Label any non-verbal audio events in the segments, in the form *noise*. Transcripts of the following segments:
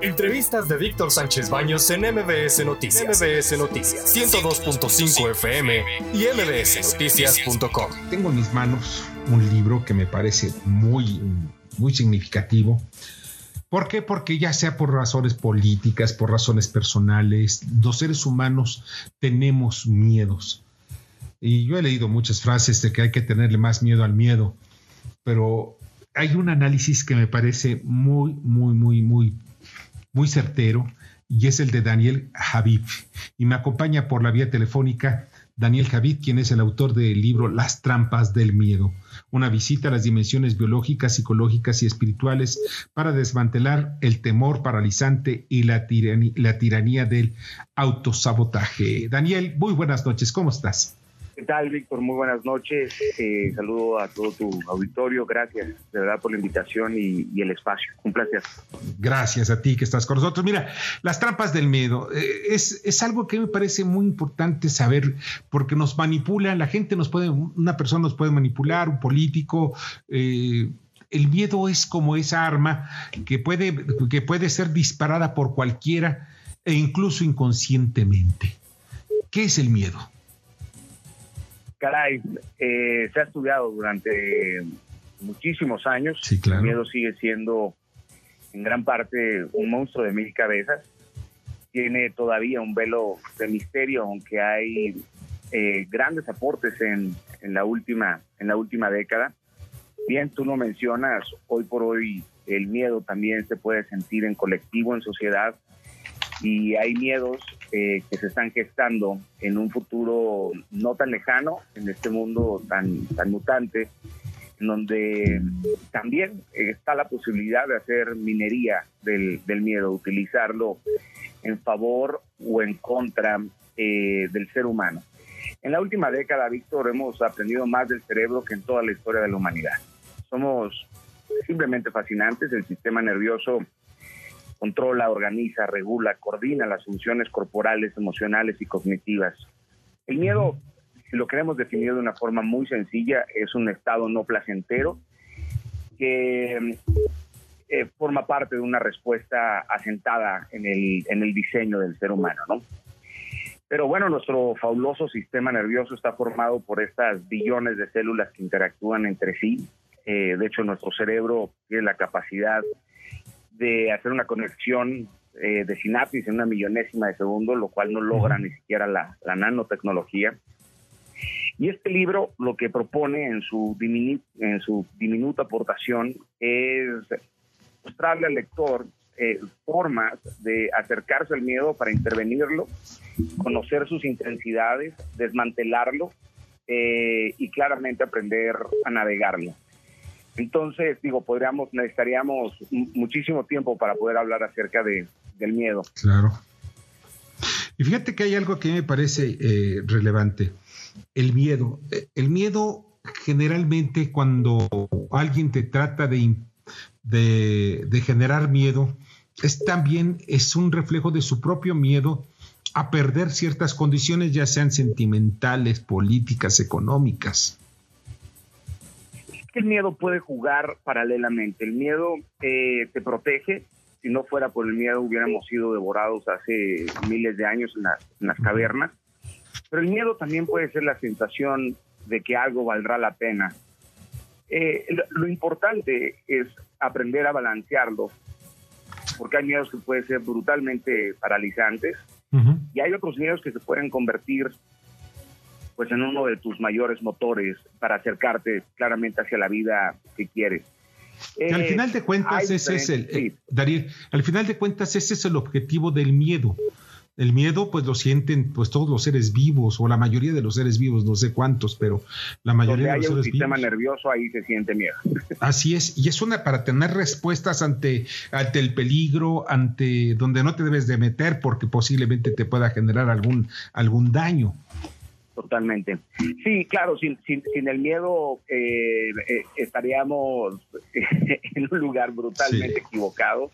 Entrevistas de Víctor Sánchez Baños en MBS Noticias. MBS Noticias 102.5 FM y mbsnoticias.com. Tengo en mis manos un libro que me parece muy, muy significativo. ¿Por qué? Porque ya sea por razones políticas, por razones personales, los seres humanos tenemos miedos. Y yo he leído muchas frases de que hay que tenerle más miedo al miedo, pero hay un análisis que me parece muy, muy, muy, muy muy certero y es el de Daniel Javid. Y me acompaña por la vía telefónica Daniel Javid, quien es el autor del libro Las trampas del miedo, una visita a las dimensiones biológicas, psicológicas y espirituales para desmantelar el temor paralizante y la, la tiranía del autosabotaje. Daniel, muy buenas noches, ¿cómo estás? ¿Qué tal, Víctor? Muy buenas noches. Eh, saludo a todo tu auditorio. Gracias, de verdad, por la invitación y, el espacio. Un placer. Gracias a ti que estás con nosotros. Mira, las trampas del miedo eh, es, es, algo que me parece muy importante saber porque nos manipula, la gente nos puede, una persona nos puede manipular, un político. Eh, el miedo es como esa arma que puede, que puede ser disparada por cualquiera e incluso inconscientemente. ¿Qué es el miedo? Caray, eh, se ha estudiado durante muchísimos años. El miedo sigue siendo en gran parte un monstruo de mil cabezas. Tiene todavía un velo de misterio, aunque hay eh, grandes aportes en, en, la última, en la última década. Bien, tú no mencionas, hoy por hoy el miedo también se puede sentir en colectivo, en sociedad, y hay miedos eh, que se están gestando en un futuro no tan lejano, en este mundo tan, tan mutante, en donde también está la posibilidad de hacer minería del, del miedo, utilizarlo en favor o en contra eh, del ser humano. En la última década, Víctor, hemos aprendido más del cerebro que en toda la historia de la humanidad. Somos simplemente fascinantes, el sistema nervioso controla, organiza, regula, coordina las funciones corporales, emocionales y cognitivas. El miedo, si lo queremos definir de una forma muy sencilla, es un estado no placentero que eh, forma parte de una respuesta asentada en el, en el diseño del ser humano, ¿no? Pero bueno, nuestro fabuloso sistema nervioso está formado por estas billones de células que interactúan entre sí. Eh, de hecho, nuestro cerebro tiene la capacidad de hacer una conexión eh, de sinapsis en una millonésima de segundo, lo cual no logra ni siquiera la, nanotecnología. Y este libro lo que propone en su, en su diminuta aportación es mostrarle al lector eh, formas de acercarse al miedo para intervenirlo, conocer sus intensidades, desmantelarlo eh, y claramente aprender a navegarlo. Entonces, digo, podríamos, necesitaríamos muchísimo tiempo para poder hablar acerca de, del miedo. Claro. Y fíjate que hay algo que me parece eh, relevante. El miedo. El miedo generalmente cuando alguien te trata de, de, de generar miedo, es también es un reflejo de su propio miedo a perder ciertas condiciones, ya sean sentimentales, políticas, económicas el miedo puede jugar paralelamente. El miedo eh, te protege. Si no fuera por el miedo, hubiéramos sido devorados hace miles de años en, las cavernas. Pero el miedo también puede ser la sensación de que algo valdrá la pena. Eh, lo, importante es aprender a balancearlo, porque hay miedos que pueden ser brutalmente paralizantes y hay otros miedos que se pueden convertir pues en uno de tus mayores motores para acercarte claramente hacia la vida que quieres. al final de cuentas ese es el, eh, Darío, al final de cuentas ese es el objetivo del miedo. El miedo pues lo sienten pues todos los seres vivos o la mayoría de los seres vivos, no sé cuántos, pero la mayoría de los seres sistema nervioso ahí se siente miedo. *laughs* Así es, y es una para tener respuestas ante ante el peligro, ante donde no te debes de meter porque posiblemente te pueda generar algún algún daño. Totalmente. Sí, claro, sin, sin, el miedo eh, eh, estaríamos *laughs* en un lugar brutalmente equivocado,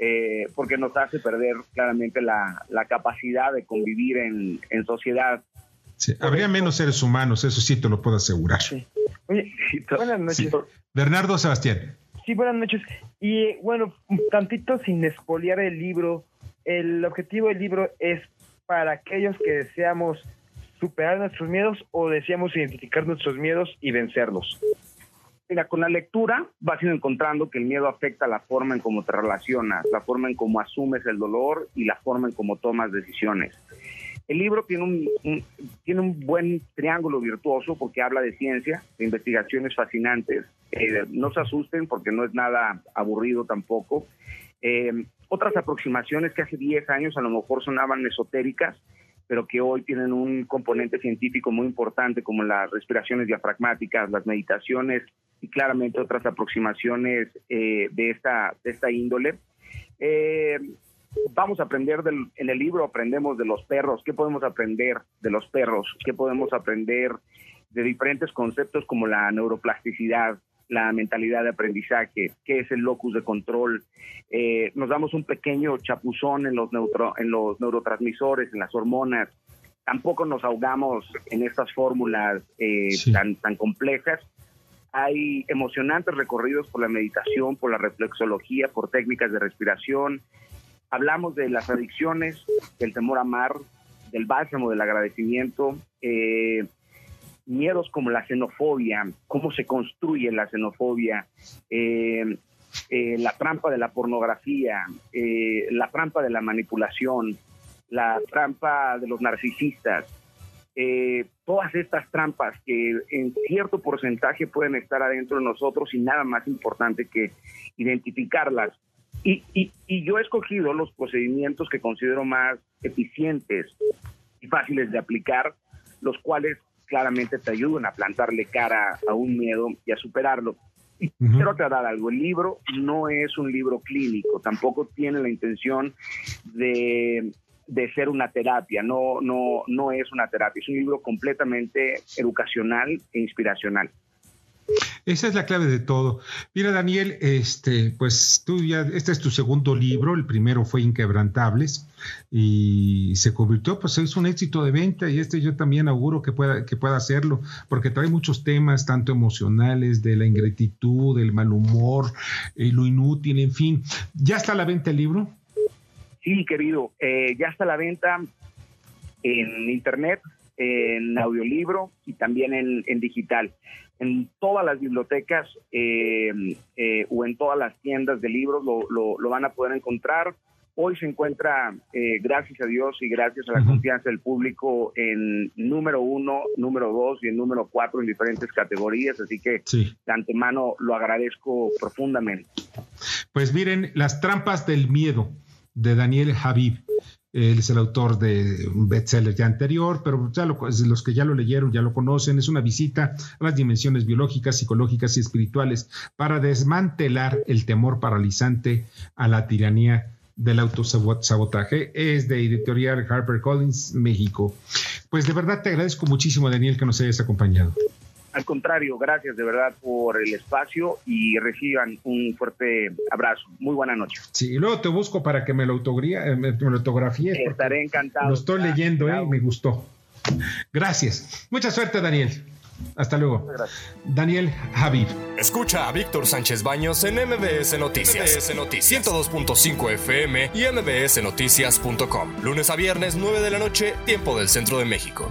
eh, porque nos hace perder claramente la, capacidad de convivir en, sociedad. habría menos seres humanos, eso sí te lo puedo asegurar. Buenas noches. Bernardo Sebastián. Sí, buenas noches. Y bueno, un tantito sin espoliar el libro, el objetivo del libro es para aquellos que deseamos superar nuestros miedos o deseamos identificar nuestros miedos y vencerlos. Mira, con la lectura vas encontrando que el miedo afecta la forma en cómo te relacionas, la forma en cómo asumes el dolor y la forma en cómo tomas decisiones. El libro tiene un, tiene un buen triángulo virtuoso porque habla de ciencia, de investigaciones fascinantes. Eh, no se asusten porque no es nada aburrido tampoco. Eh, otras aproximaciones que hace 10 años a lo mejor sonaban esotéricas, pero que hoy tienen un componente científico muy importante como las respiraciones diafragmáticas, las meditaciones y claramente otras aproximaciones eh, de, esta, de esta índole. Eh, vamos a aprender del, en el libro, aprendemos de los perros, qué podemos aprender de los perros, qué podemos aprender de diferentes conceptos como la neuroplasticidad, la mentalidad de aprendizaje, qué es el locus de control. Eh, nos damos un pequeño chapuzón en los, neutro, en los neurotransmisores, en las hormonas. Tampoco nos ahogamos en estas fórmulas tan, tan complejas, hay emocionantes recorridos por la meditación, por la reflexología, por técnicas de respiración. Hablamos de las adicciones, del temor a amar, del bálsamo del agradecimiento, eh, miedos como la xenofobia, cómo se construye la xenofobia, eh, eh, la trampa de la pornografía, la trampa de la manipulación, la trampa de los narcisistas, eh, todas estas trampas que en cierto porcentaje pueden estar adentro de nosotros y nada más importante que identificarlas. Y, y, yo he escogido los procedimientos que considero más eficientes y fáciles de aplicar, los cuales claramente te ayudan a plantarle cara a un miedo y a superarlo. Y quiero aclarar algo, el libro no es un libro clínico, tampoco tiene la intención de de ser una terapia, no, no, no es una terapia, es un libro completamente educacional e inspiracional. Esa es la clave de todo. Mira, Daniel, este, pues tú ya, este es tu segundo libro, el primero fue Inquebrantables y se convirtió, pues es un éxito de venta y este yo también auguro que pueda, que pueda hacerlo, porque trae muchos temas, tanto emocionales, de la ingratitud, del mal humor, eh, lo inútil, en fin. ¿Ya está a la venta el libro? Sí, querido, eh, ya está a la venta en internet, en audiolibro y también en, digital. En todas las bibliotecas eh, eh, o en todas las tiendas de libros lo, van a poder encontrar. Hoy se encuentra, gracias a Dios y gracias a la confianza del público, en número uno, número dos y en número cuatro en diferentes categorías. Así que de antemano lo agradezco profundamente. Pues miren, las trampas del miedo de Daniel Habib. Él es el autor de un bestseller ya anterior, pero ya los que ya lo leyeron ya lo conocen. Es una visita a las dimensiones biológicas, psicológicas y espirituales para desmantelar el temor paralizante a la tiranía del autosabotaje. Es de editorial HarperCollins, México. Pues de verdad te agradezco muchísimo, Daniel, que nos hayas acompañado. Al contrario, gracias de verdad por el espacio y reciban un fuerte abrazo. Muy buena noche. Sí, y luego te busco para que me lo, eh, me, autografíes. Estaré encantado. Lo estoy leyendo, eh, me gustó. Gracias. Mucha suerte, Daniel. Hasta luego. Daniel Javid. Escucha a Víctor Sánchez Baños en MBS Noticias. MBS Noticias 102.5 FM y MBSNoticias.com. Lunes a viernes, 9 de la noche, tiempo del centro de México.